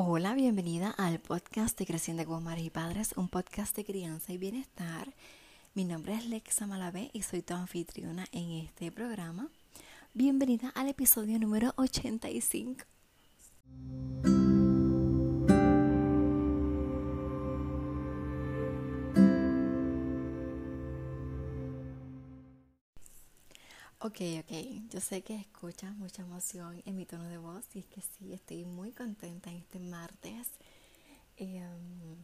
Hola, bienvenida al podcast de Creciendo como Madres y Padres, un podcast de crianza y bienestar. Mi nombre es Lexa Malavé y soy tu anfitriona en este programa. Bienvenida al episodio número 85. Ok, ok, yo sé que escuchas mucha emoción en mi tono de voz y es que sí, estoy muy contenta en este martes em,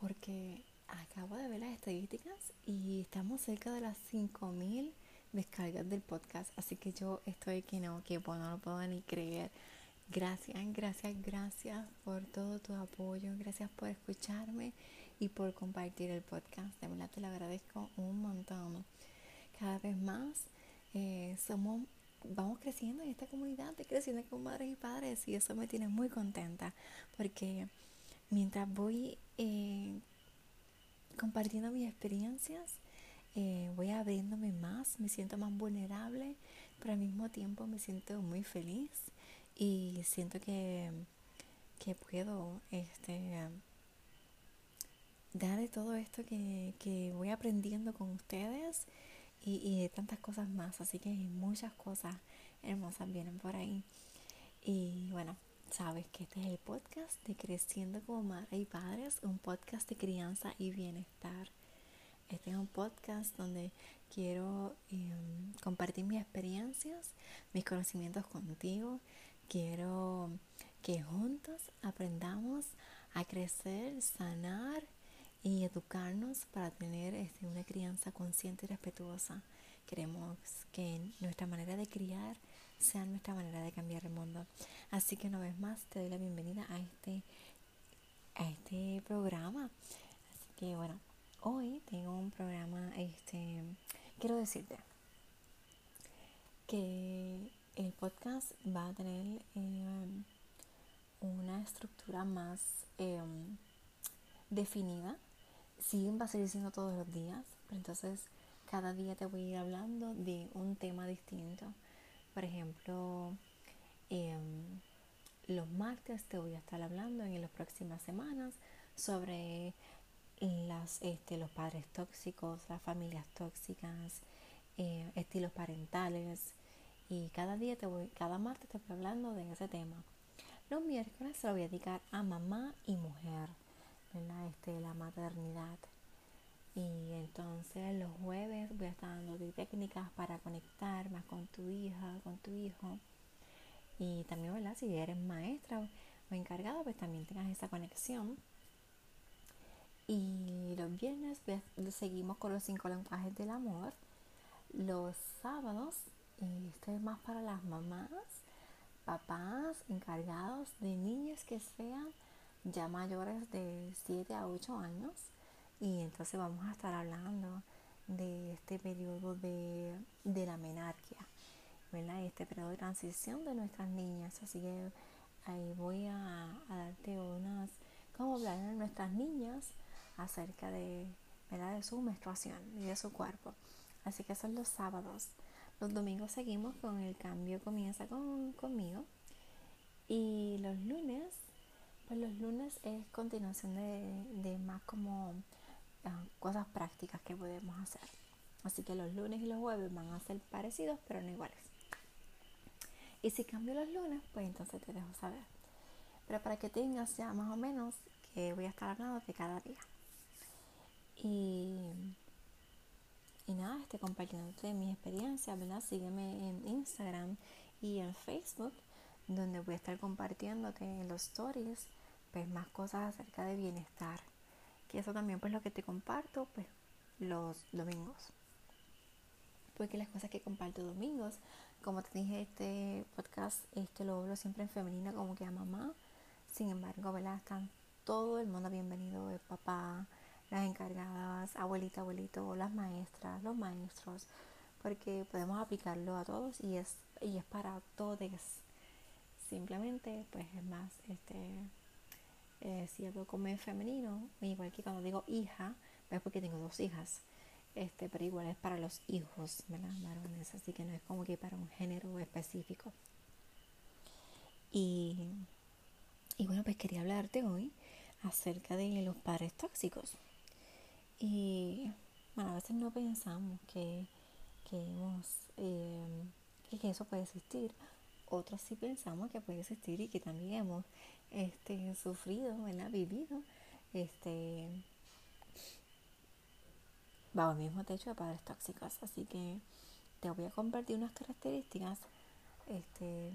porque acabo de ver las estadísticas y estamos cerca de las 5000 descargas del podcast, así que yo estoy que no, que bueno, no lo puedo ni creer. Gracias, gracias, gracias por todo tu apoyo, gracias por escucharme y por compartir el podcast. De verdad te lo agradezco un montón. Cada vez más eh, somos, vamos creciendo en esta comunidad, de creciendo con madres y padres y eso me tiene muy contenta porque mientras voy eh, compartiendo mis experiencias, eh, voy abriéndome más, me siento más vulnerable, pero al mismo tiempo me siento muy feliz y siento que, que puedo este, dar de todo esto que, que voy aprendiendo con ustedes y, de tantas cosas más. Así que muchas cosas hermosas vienen por ahí. Y bueno, sabes que este es el podcast de Creciendo como Madre y Padres, un podcast de crianza y bienestar. Este es un podcast donde quiero em, compartir mis experiencias, mis conocimientos contigo. Quiero que juntos aprendamos a crecer, sanar y educarnos para tener este, una crianza consciente y respetuosa. Queremos que nuestra manera de criar sea nuestra manera de cambiar el mundo. Así que una vez más te doy la bienvenida a este, a este programa. Así que bueno, hoy tengo un programa, este, quiero decirte que el podcast va a tener eh, una estructura más eh, definida sí va a seguir siendo todos los días, pero entonces cada día te voy a ir hablando de un tema distinto. Por ejemplo, em, los martes te voy a estar hablando en las próximas semanas sobre este, los padres tóxicos, las familias tóxicas, eh, estilos parentales. Y cada día te voy, cada martes te voy hablando de ese tema. Los miércoles se lo voy a dedicar a mamá y mujer. Este, la maternidad. Y entonces los jueves voy a estar dando técnicas para conectar más con tu hija, con tu hijo. Y también, ¿verdad? Si eres maestra o encargada, pues también tengas esa conexión. Y los viernes seguimos con los cinco lenguajes del amor. Los sábados, esto es más para las mamás, papás encargados de niños que sean ya mayores de 7 a 8 años y entonces vamos a estar hablando de este periodo de, la menarquia, ¿verdad? Este periodo de transición de nuestras niñas. Así que ahí voy a, darte unas, cómo hablar de nuestras niñas acerca de, ¿verdad? de su menstruación y de su cuerpo. Así que son los sábados. Los domingos seguimos con el cambio comienza con, conmigo. Y los lunes pues los lunes es continuación de, más como ah, cosas prácticas que podemos hacer. Así que los lunes y los jueves van a ser parecidos, pero no iguales. Y si cambio los lunes, pues entonces te dejo saber. Pero para que tengas ya más o menos que voy a estar hablando de cada día. Y, y nada, estoy compartiéndote mi experiencia, ¿verdad? Sígueme en Instagram y en Facebook donde voy a estar compartiéndote en los stories pues más cosas acerca de bienestar. Que eso también pues lo que te comparto pues los domingos. Porque las cosas que comparto domingos como te dije este podcast este lo hablo siempre en femenina como que a mamá. Sin embargo ¿verdad? están todo el mundo bienvenido el papá las encargadas abuelita abuelito las maestras los maestros. Porque podemos aplicarlo a todos y es y es para todos simplemente pues es más este eh, si hablo como en femenino igual que cuando digo hija es porque tengo dos hijas este pero igual es para los hijos ¿verdad? varones así que no es como que para un género específico y, y bueno pues quería hablarte hoy acerca de los padres tóxicos. Y bueno, a veces no pensamos que, que, eh, que eso puede existir. Otros sí pensamos que puede existir y que también hemos este, sufrido, ¿verdad? vivido este, bajo el mismo techo de padres tóxicos. Así que te voy a compartir unas características este,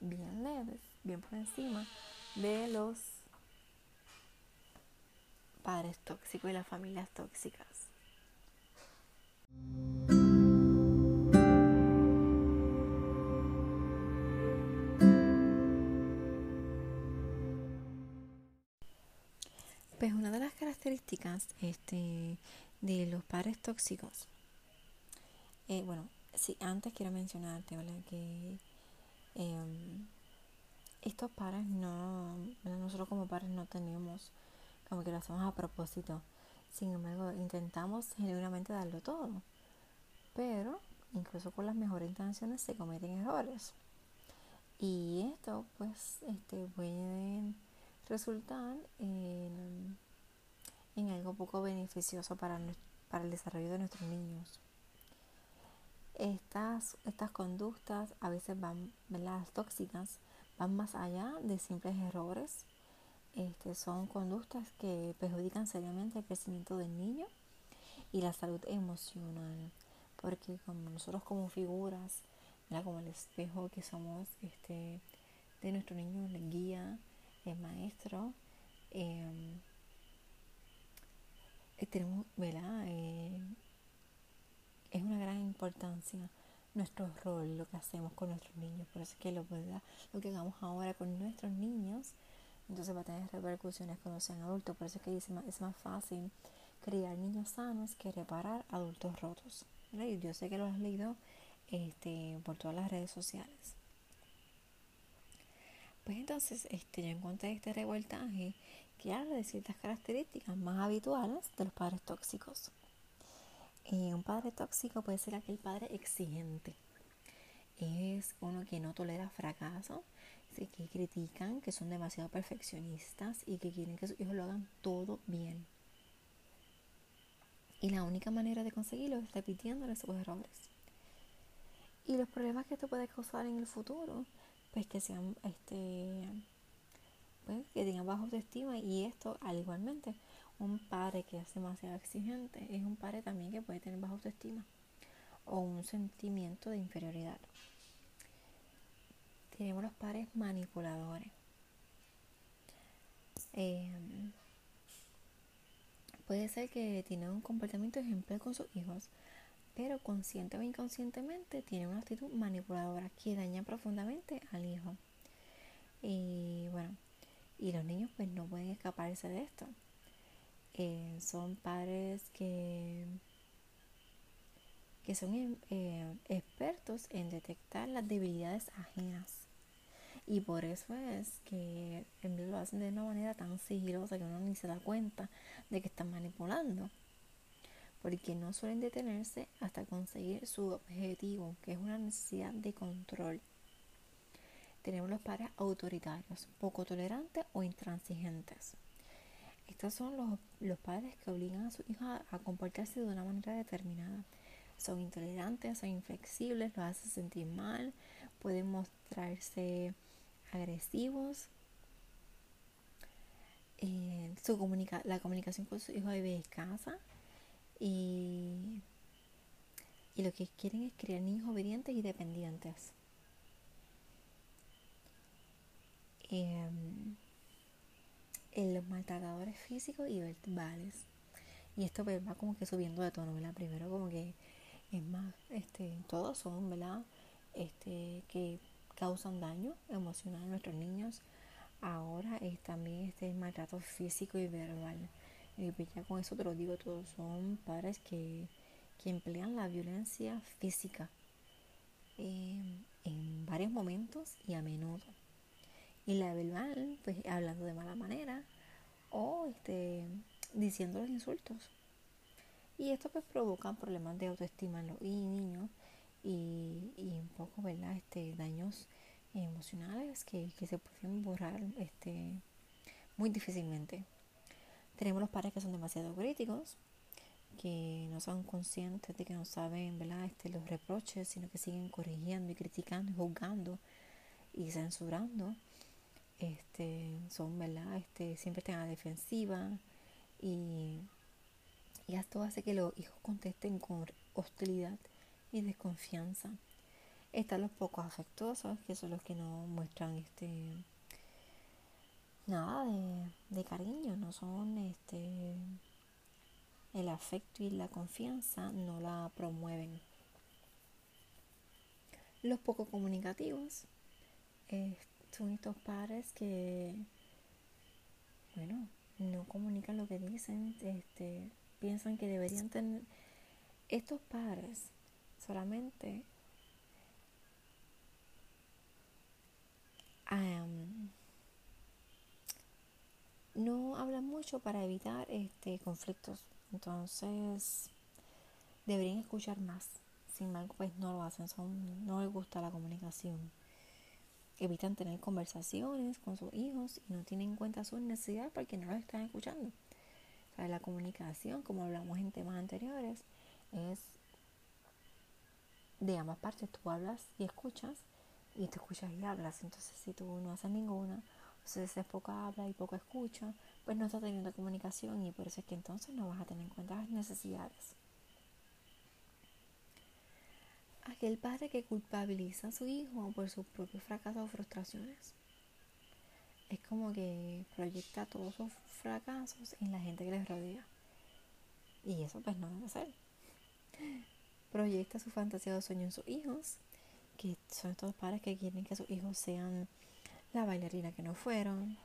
bien leves, bien por encima de los padres tóxicos y las familias tóxicas. Características este, de los padres tóxicos, eh, bueno, sí, antes quiero mencionarte, Que em, estos padres no, nosotros como padres no tenemos, como que lo hacemos a propósito. Sin embargo, intentamos genuinamente darlo todo. Pero, incluso con las mejores intenciones, se cometen errores. Y esto, pues, este, puede resultar en, poco beneficioso para, para el desarrollo de nuestros niños. Estas, estas conductas a veces van, las tóxicas, van más allá de simples errores. Este, son conductas que perjudican seriamente el crecimiento del niño y la salud emocional. Porque como nosotros como figuras, como el espejo que somos este, de nuestro niño, el guía, el maestro, em, tenemos, ¿verdad? Eh, es una gran importancia nuestro rol, lo que hacemos con nuestros niños. Por eso es que lo, lo que hagamos ahora con nuestros niños, entonces va a tener repercusiones cuando sean adultos. Por eso es que es más, es más fácil criar niños sanos que reparar adultos rotos. yo sé que lo has leído este, por todas las redes sociales. Pues entonces este, yo encontré este revoltaje que habla de ciertas características más habituales de los padres tóxicos. Eh, un padre tóxico puede ser aquel padre exigente. Es uno que no tolera fracaso, que critican, que son demasiado perfeccionistas y que quieren que sus hijos lo hagan todo bien. Y la única manera de conseguirlo es repitiéndole sus errores. Y los problemas que esto puede causar en el futuro pues que sean este pues, que tengan baja autoestima y esto al igualmente un padre que es demasiado exigente es un padre también que puede tener baja autoestima o un sentimiento de inferioridad tenemos los padres manipuladores em, puede ser que tienen un comportamiento ejemplar con sus hijos pero consciente o inconscientemente tiene una actitud manipuladora que daña profundamente al hijo. Y bueno, y los niños pues no pueden escaparse de esto. Eh, son padres que, que son eh, expertos en detectar las debilidades ajenas. Y por eso es que lo hacen de una manera tan sigilosa que uno ni se da cuenta de que están manipulando porque no suelen detenerse hasta conseguir su objetivo, que es una necesidad de control. Tenemos los padres autoritarios, poco tolerantes o intransigentes. Estos son los, padres que obligan a sus hijos a, comportarse de una manera determinada. Son intolerantes, son inflexibles, los hacen sentir mal, pueden mostrarse agresivos. Eh, su la comunicación con su hijo es escasa y, y lo que quieren es crear niños obedientes y dependientes. Em, en los maltratadores físicos y verbales. Y esto pues, va como que subiendo de tono, ¿verdad? Primero como que es más, este, todos son, ¿verdad? Este, que causan daño emocional a nuestros niños. Ahora es también este maltrato físico y verbal. Y pues ya con eso te lo digo, todos son padres que, emplean la violencia física em, en varios momentos y a menudo. Y la verbal, pues hablando de mala manera o este, diciendo los insultos. Y esto pues provoca problemas de autoestima en los niños y, y un poco, ¿verdad? Este, daños emocionales que, que se pueden borrar este, muy difícilmente. Tenemos los padres que son demasiado críticos, que no son conscientes de que no saben ¿verdad? Este, los reproches, sino que siguen corrigiendo y criticando y juzgando y censurando. Este, son, ¿verdad? Este, siempre están a defensiva y, esto hace que los hijos contesten con hostilidad y desconfianza. Están los pocos afectuosos, que son los que no muestran este nada de, de cariño, no son este el afecto y la confianza no la promueven. Los poco comunicativos eh, son estos padres que, bueno, no comunican lo que dicen, este, piensan que deberían tener. Estos padres solamente no hablan mucho para evitar este conflictos entonces, deberían escuchar más. Sin embargo, pues no lo hacen, son, no les gusta la comunicación. Evitan tener conversaciones con sus hijos y no tienen en cuenta sus necesidades porque no los están escuchando. La comunicación, como hablamos en temas anteriores, es de ambas partes. Tú hablas y escuchas y tú escuchas y hablas. Entonces, si tú no haces ninguna, entonces es poca habla y poco escucha, pues no está teniendo comunicación y por eso es que entonces no vas a tener en cuenta las necesidades. Aquel padre que culpabiliza a su hijo por sus propios fracasos o frustraciones. Es como que proyecta todos sus fracasos en la gente que les rodea. Y eso pues no debe ser. Proyecta su fantasía o sueño en sus hijos, que son estos padres que quieren que sus hijos sean la bailarina que no fueron,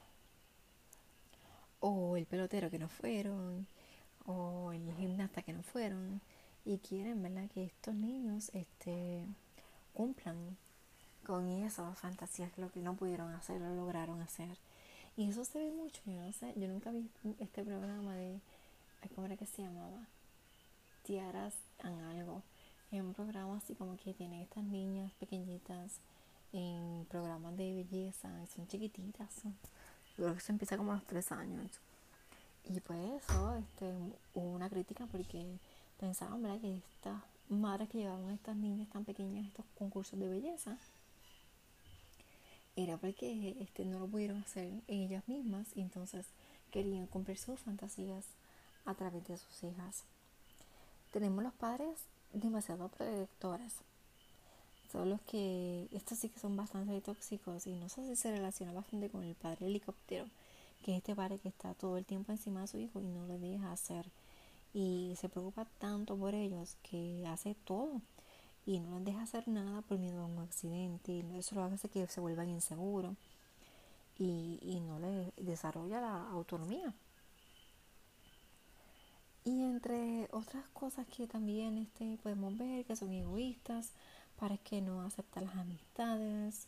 o el pelotero que no fueron, o el gimnasta que no fueron, y quieren, ¿verdad?, que estos niños este, cumplan con esas fantasías, lo que no pudieron hacer, lo lograron hacer. Y eso se ve mucho, yo no sé, yo nunca vi este programa de, ¿cómo era que se llamaba? Tiaras en algo. Es un programa así como que tienen estas niñas pequeñitas en programas de belleza, son chiquititas, son, creo que se empieza como a los tres años. Y pues eso, este, hubo una crítica porque pensaban ¿verdad? que estas madres que llevaban a estas niñas tan pequeñas a estos concursos de belleza era porque este, no lo pudieron hacer ellas mismas y entonces querían cumplir sus fantasías a través de sus hijas. Tenemos los padres demasiado protectores son los que, estos sí que son bastante tóxicos y no sé si se relaciona bastante con el padre helicóptero, que es este padre que está todo el tiempo encima de su hijo y no le deja hacer y se preocupa tanto por ellos que hace todo y no les deja hacer nada por miedo a un accidente y eso lo hace que se vuelvan inseguros y, y no les desarrolla la autonomía. Y entre otras cosas que también este, podemos ver que son egoístas, para que no aceptan las amistades.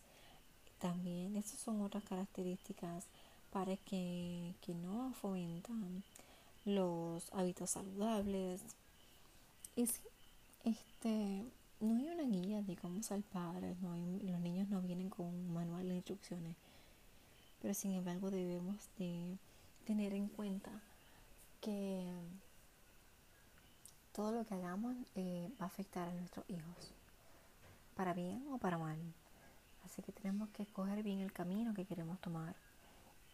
También esas son otras características para que, que no fomentan los hábitos saludables. Y sí, este, no hay una guía de cómo ser padres, no los niños no vienen con un manual de instrucciones, pero sin embargo debemos de tener en cuenta que todo lo que hagamos eh, va a afectar a nuestros hijos para bien o para mal. Así que tenemos que escoger bien el camino que queremos tomar.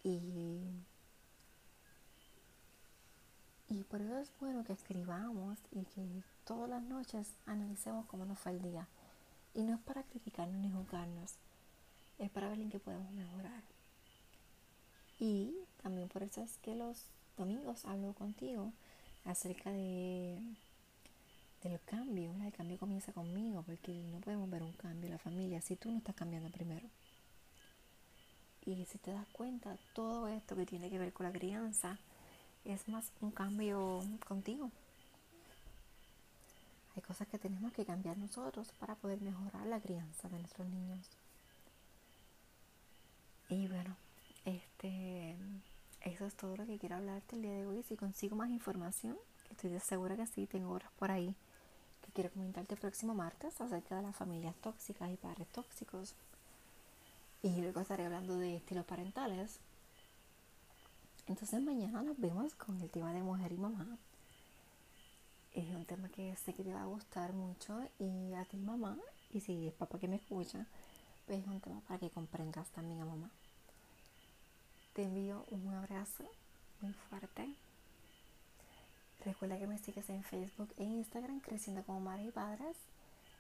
Y, y por eso es bueno que escribamos y que todas las noches analicemos cómo nos fue el día. Y no es para criticarnos ni juzgarnos, es para ver en qué podemos mejorar. Y también por eso es que los domingos hablo contigo acerca de el cambio, el cambio comienza conmigo, porque no podemos ver un cambio en la familia si tú no estás cambiando primero. Y si te das cuenta, todo esto que tiene que ver con la crianza es más un cambio contigo. Hay cosas que tenemos que cambiar nosotros para poder mejorar la crianza de nuestros niños. Y bueno, este, eso es todo lo que quiero hablarte el día de hoy. Si consigo más información, estoy segura que sí, tengo horas por ahí quiero comentarte el próximo martes acerca de las familias tóxicas y padres tóxicos. Y luego estaré hablando de estilos parentales. Entonces mañana nos vemos con el tema de mujer y mamá. Es un tema que sé que te va a gustar mucho y a ti mamá, y si es papá que me escucha, pues es un tema para que comprendas también a mamá. Te envío un abrazo muy fuerte. Recuerda que me sigues en Facebook e Instagram creciendo como madres y padres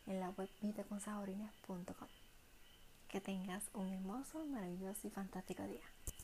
en la web vitaconsahorines.com. Que tengas un hermoso, maravilloso y fantástico día.